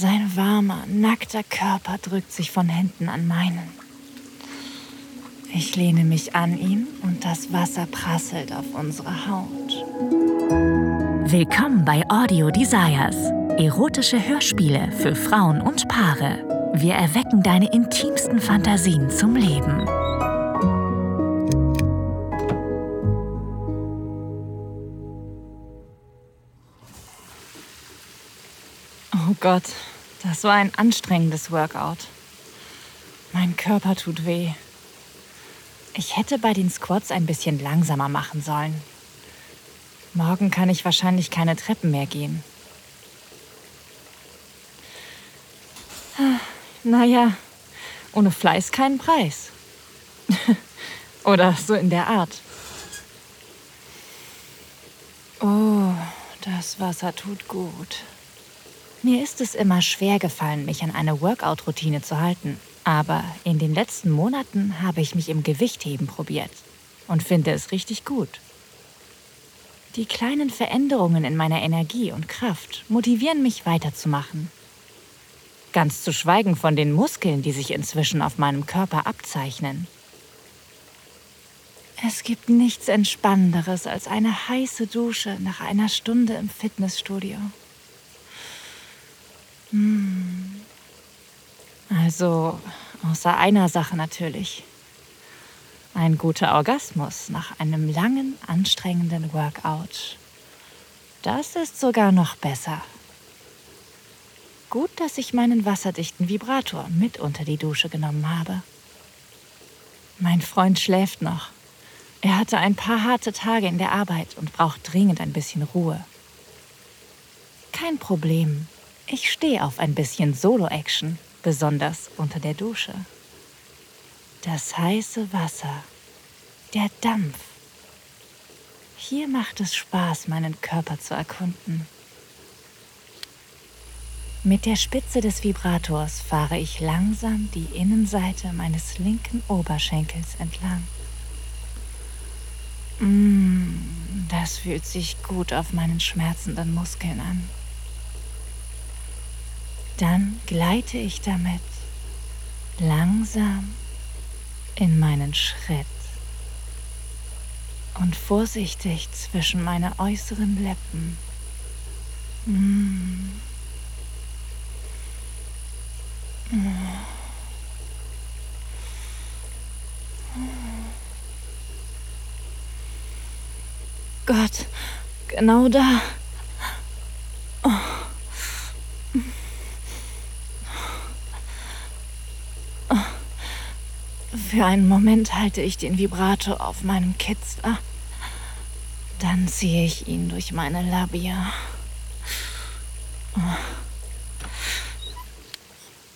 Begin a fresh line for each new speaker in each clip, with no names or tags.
Sein warmer, nackter Körper drückt sich von hinten an meinen. Ich lehne mich an ihn und das Wasser prasselt auf unsere Haut.
Willkommen bei Audio Desires. Erotische Hörspiele für Frauen und Paare. Wir erwecken deine intimsten Fantasien zum Leben.
Oh Gott, das war ein anstrengendes Workout. Mein Körper tut weh. Ich hätte bei den Squats ein bisschen langsamer machen sollen. Morgen kann ich wahrscheinlich keine Treppen mehr gehen. Naja, ohne Fleiß keinen Preis. Oder so in der Art. Oh, das Wasser tut gut. Mir ist es immer schwer gefallen, mich an eine Workout-Routine zu halten. Aber in den letzten Monaten habe ich mich im Gewichtheben probiert und finde es richtig gut. Die kleinen Veränderungen in meiner Energie und Kraft motivieren mich weiterzumachen. Ganz zu schweigen von den Muskeln, die sich inzwischen auf meinem Körper abzeichnen. Es gibt nichts Entspannenderes als eine heiße Dusche nach einer Stunde im Fitnessstudio. Hm. Also, außer einer Sache natürlich. Ein guter Orgasmus nach einem langen, anstrengenden Workout. Das ist sogar noch besser. Gut, dass ich meinen wasserdichten Vibrator mit unter die Dusche genommen habe. Mein Freund schläft noch. Er hatte ein paar harte Tage in der Arbeit und braucht dringend ein bisschen Ruhe. Kein Problem. Ich stehe auf ein bisschen Solo-Action besonders unter der Dusche. Das heiße Wasser, der Dampf. Hier macht es Spaß, meinen Körper zu erkunden. Mit der Spitze des Vibrators fahre ich langsam die Innenseite meines linken Oberschenkels entlang. Mmh, das fühlt sich gut auf meinen schmerzenden Muskeln an. Dann gleite ich damit langsam in meinen Schritt und vorsichtig zwischen meine äußeren Lippen. Mm. Gott, genau da. Für einen Moment halte ich den Vibrator auf meinem Kitzler. Dann ziehe ich ihn durch meine Labia.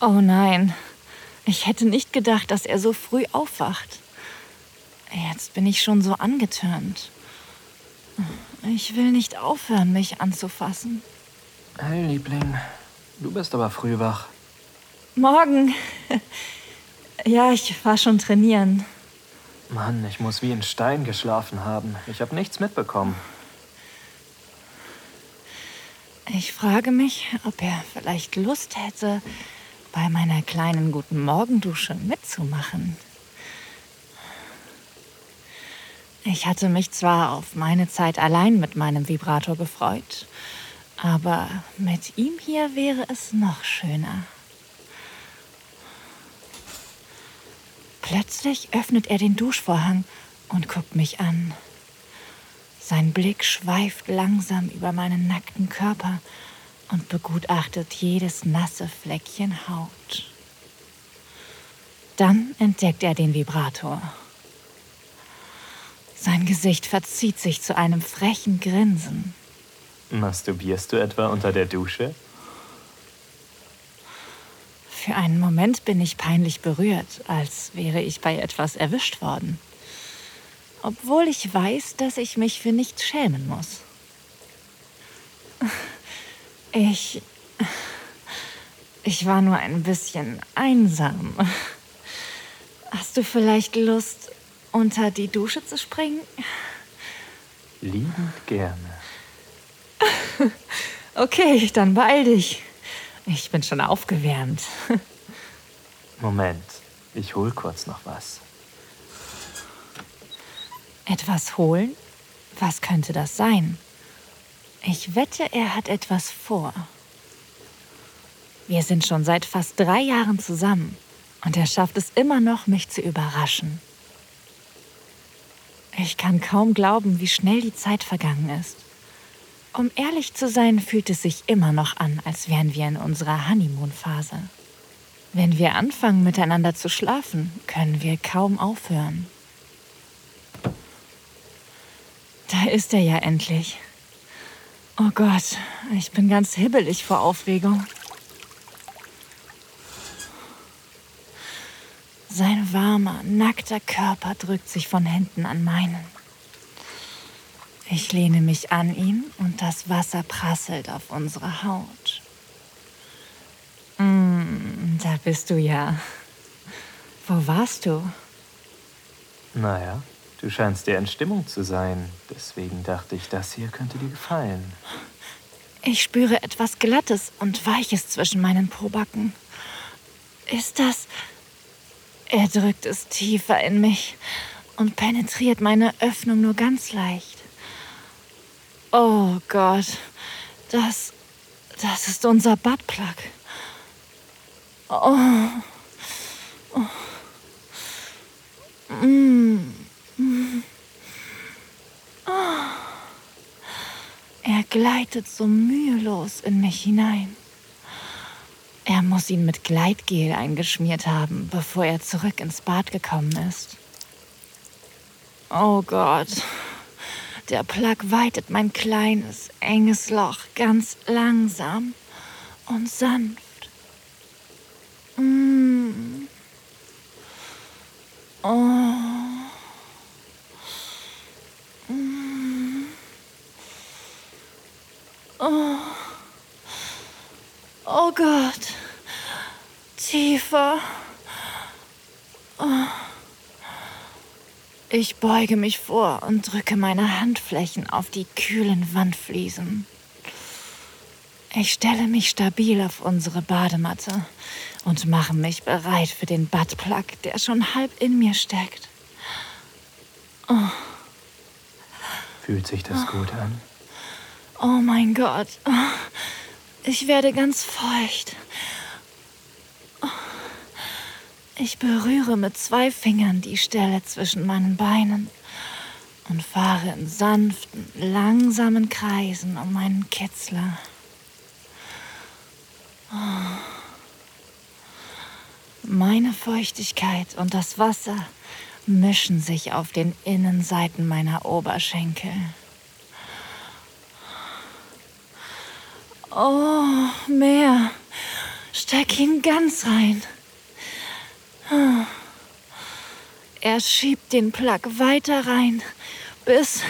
Oh nein, ich hätte nicht gedacht, dass er so früh aufwacht. Jetzt bin ich schon so angetörnt. Ich will nicht aufhören, mich anzufassen.
Hey, Liebling, du bist aber früh wach.
Morgen. Ja, ich war schon trainieren.
Mann, ich muss wie in Stein geschlafen haben. Ich habe nichts mitbekommen.
Ich frage mich, ob er vielleicht Lust hätte, bei meiner kleinen guten Morgendusche mitzumachen. Ich hatte mich zwar auf meine Zeit allein mit meinem Vibrator gefreut, aber mit ihm hier wäre es noch schöner. Plötzlich öffnet er den Duschvorhang und guckt mich an. Sein Blick schweift langsam über meinen nackten Körper und begutachtet jedes nasse Fleckchen Haut. Dann entdeckt er den Vibrator. Sein Gesicht verzieht sich zu einem frechen Grinsen.
Masturbierst du etwa unter der Dusche?
Für einen Moment bin ich peinlich berührt, als wäre ich bei etwas erwischt worden. Obwohl ich weiß, dass ich mich für nichts schämen muss. Ich. Ich war nur ein bisschen einsam. Hast du vielleicht Lust, unter die Dusche zu springen?
Liebend gerne.
Okay, dann beeil dich. Ich bin schon aufgewärmt.
Moment, ich hol kurz noch was.
Etwas holen? Was könnte das sein? Ich wette, er hat etwas vor. Wir sind schon seit fast drei Jahren zusammen und er schafft es immer noch, mich zu überraschen. Ich kann kaum glauben, wie schnell die Zeit vergangen ist. Um ehrlich zu sein, fühlt es sich immer noch an, als wären wir in unserer Honeymoon-Phase. Wenn wir anfangen, miteinander zu schlafen, können wir kaum aufhören. Da ist er ja endlich. Oh Gott, ich bin ganz hibbelig vor Aufregung. Sein warmer, nackter Körper drückt sich von hinten an meinen. Ich lehne mich an ihn und das Wasser prasselt auf unsere Haut. Mm, da bist du ja. Wo warst du?
Naja, Du scheinst dir in Stimmung zu sein. Deswegen dachte ich, das hier könnte dir gefallen.
Ich spüre etwas Glattes und Weiches zwischen meinen Probacken. Ist das... Er drückt es tiefer in mich und penetriert meine Öffnung nur ganz leicht. Oh Gott, das... das ist unser Buttplug. Oh. oh. Mm. Er gleitet so mühelos in mich hinein. Er muss ihn mit Gleitgel eingeschmiert haben, bevor er zurück ins Bad gekommen ist. Oh Gott, der Plug weitet mein kleines, enges Loch ganz langsam und sanft. Mm. Oh. Oh. Oh Gott. Tiefer. Oh. Ich beuge mich vor und drücke meine Handflächen auf die kühlen Wandfliesen. Ich stelle mich stabil auf unsere Badematte und mache mich bereit für den Buttplug, der schon halb in mir steckt.
Oh. Fühlt sich das oh. gut an?
Oh mein Gott. Ich werde ganz feucht. Ich berühre mit zwei Fingern die Stelle zwischen meinen Beinen und fahre in sanften, langsamen Kreisen um meinen Kitzler. Meine Feuchtigkeit und das Wasser mischen sich auf den Innenseiten meiner Oberschenkel. Oh, mehr. Steck ihn ganz rein. Er schiebt den Plug weiter rein, bis.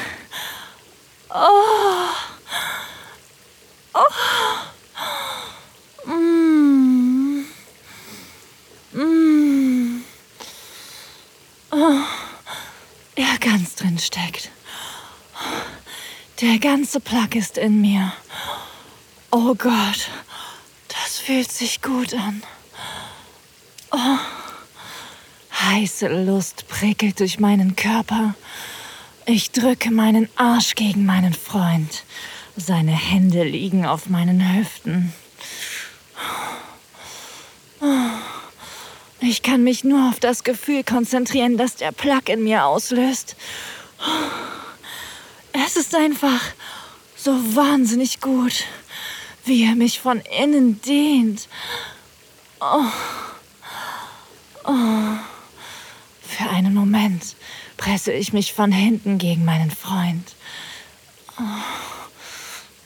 Oh. Oh. Mm. Mm. Oh. Er ganz drin steckt. Der ganze Plug ist in mir. Oh Gott, das fühlt sich gut an. Oh, heiße Lust prickelt durch meinen Körper. Ich drücke meinen Arsch gegen meinen Freund. Seine Hände liegen auf meinen Hüften. Ich kann mich nur auf das Gefühl konzentrieren, das der Plug in mir auslöst. Es ist einfach so wahnsinnig gut wie er mich von innen dehnt. Oh. Oh. Für einen Moment presse ich mich von hinten gegen meinen Freund. Oh.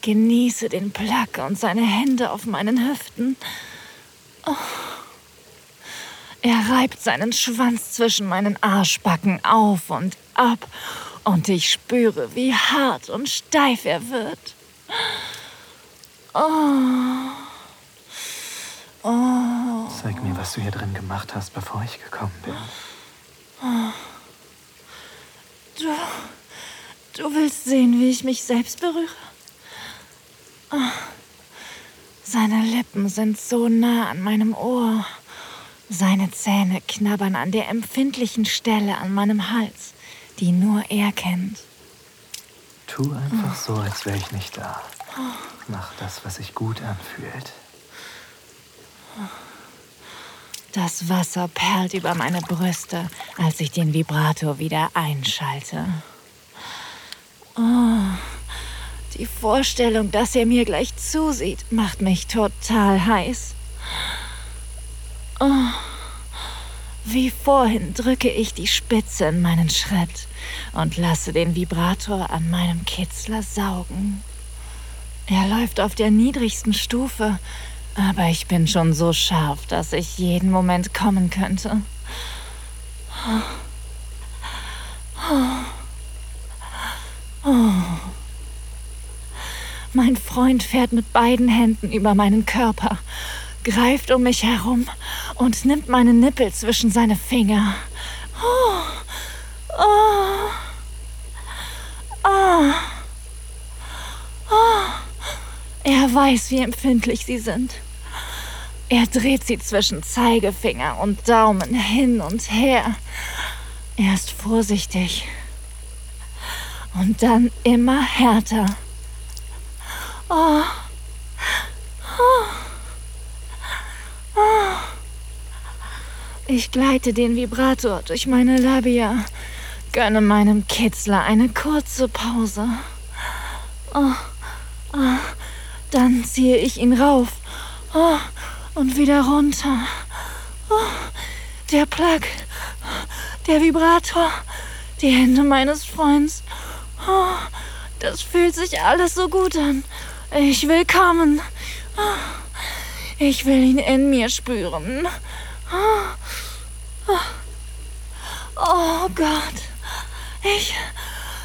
Genieße den Plack und seine Hände auf meinen Hüften. Oh. Er reibt seinen Schwanz zwischen meinen Arschbacken auf und ab, und ich spüre, wie hart und steif er wird. Oh.
Oh. Zeig mir, was du hier drin gemacht hast, bevor ich gekommen bin.
Du. Du willst sehen, wie ich mich selbst berühre? Oh. Seine Lippen sind so nah an meinem Ohr. Seine Zähne knabbern an der empfindlichen Stelle an meinem Hals, die nur er kennt.
Tu einfach so, als wäre ich nicht da. Mach das, was sich gut anfühlt.
Das Wasser perlt über meine Brüste, als ich den Vibrator wieder einschalte. Oh, die Vorstellung, dass er mir gleich zusieht, macht mich total heiß. Oh, wie vorhin drücke ich die Spitze in meinen Schritt und lasse den Vibrator an meinem Kitzler saugen. Er läuft auf der niedrigsten Stufe, aber ich bin schon so scharf, dass ich jeden Moment kommen könnte. Mein Freund fährt mit beiden Händen über meinen Körper, greift um mich herum und nimmt meine Nippel zwischen seine Finger. Er weiß, wie empfindlich sie sind. Er dreht sie zwischen Zeigefinger und Daumen hin und her. Er ist vorsichtig. Und dann immer härter. Oh. Oh. Oh. Ich gleite den Vibrator durch meine Labia, gönne meinem Kitzler eine kurze Pause. Oh. Oh. Dann ziehe ich ihn rauf. Oh und wieder runter. Oh, der Plug, der Vibrator, die Hände meines Freundes. Oh, das fühlt sich alles so gut an. Ich will kommen. Oh, ich will ihn in mir spüren. Oh, oh Gott. Ich.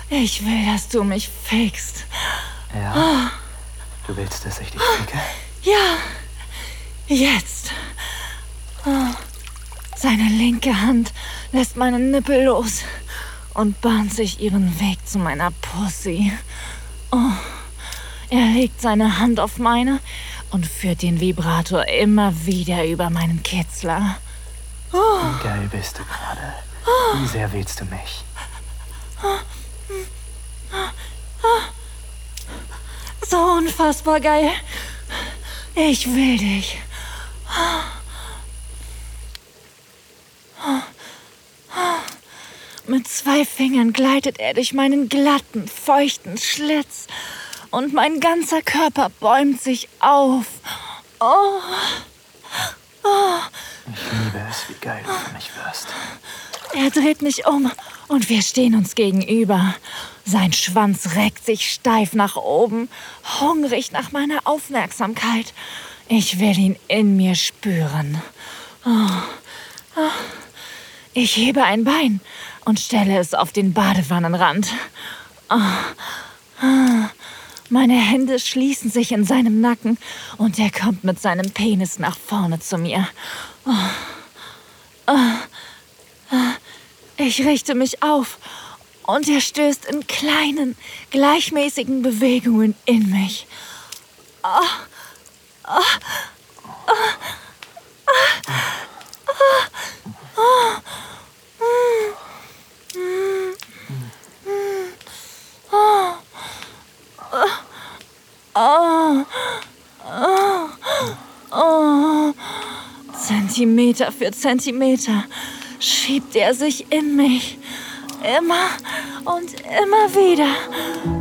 Ich will, dass du mich fickst.
Ja. Du willst, dass ich dich ficke?
Ja. Jetzt. Oh. Seine linke Hand lässt meinen Nippel los und bahnt sich ihren Weg zu meiner Pussy. Oh. Er legt seine Hand auf meine und führt den Vibrator immer wieder über meinen Kitzler.
Oh. Wie geil bist du gerade? Wie sehr willst du mich?
So unfassbar geil. Ich will dich. Mit zwei Fingern gleitet er durch meinen glatten, feuchten Schlitz und mein ganzer Körper bäumt sich auf. Oh.
Oh. Ich liebe es, wie geil du für mich wirst.
Er dreht mich um und wir stehen uns gegenüber. Sein Schwanz reckt sich steif nach oben, hungrig nach meiner Aufmerksamkeit. Ich will ihn in mir spüren. Oh. Ich hebe ein Bein und stelle es auf den Badewannenrand. Meine Hände schließen sich in seinem Nacken und er kommt mit seinem Penis nach vorne zu mir. Ich richte mich auf und er stößt in kleinen, gleichmäßigen Bewegungen in mich. Oh. Zentimeter für Zentimeter schiebt er sich in mich. Immer und immer wieder.